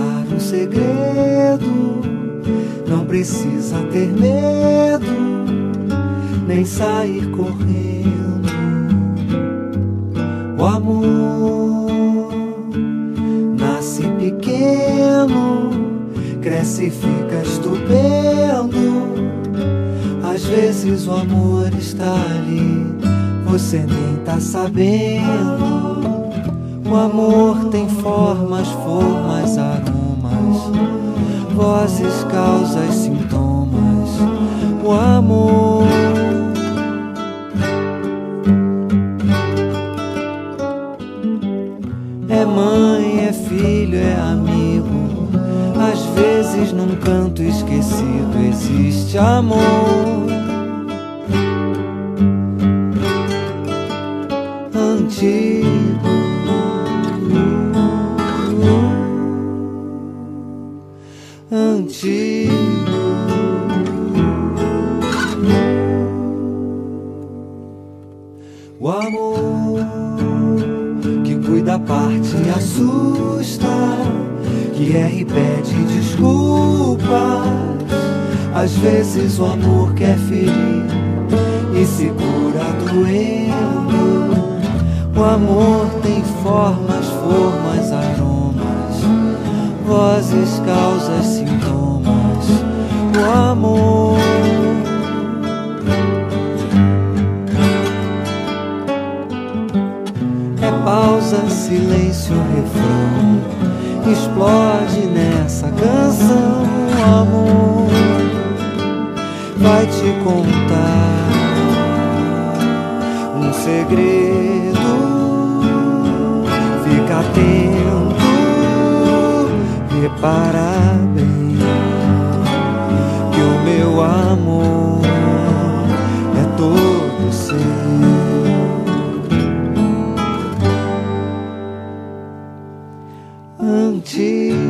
revelar o segredo. Não precisa ter medo, nem sair correndo. O amor nasce pequeno, cresce e fica estupendo. Às vezes o amor está ali, você nem tá sabendo. O amor tem formas, formas, aromas, vozes, causas, sintomas. O amor. É mãe, é filho, é amigo. Às vezes num canto esquecido existe amor. Antigo. Antigo. O amor que cuida, parte e assusta, que erra e pede desculpas. Às vezes o amor quer ferir e se cura doendo. O amor tem formas, formas, aromas, vozes, causas, sintomas. O amor. É pausa, silêncio, refrão. Explode nessa canção, amor. Vai te contar um segredo. Fica atento, bem que o meu amor é todo seu. Antigo.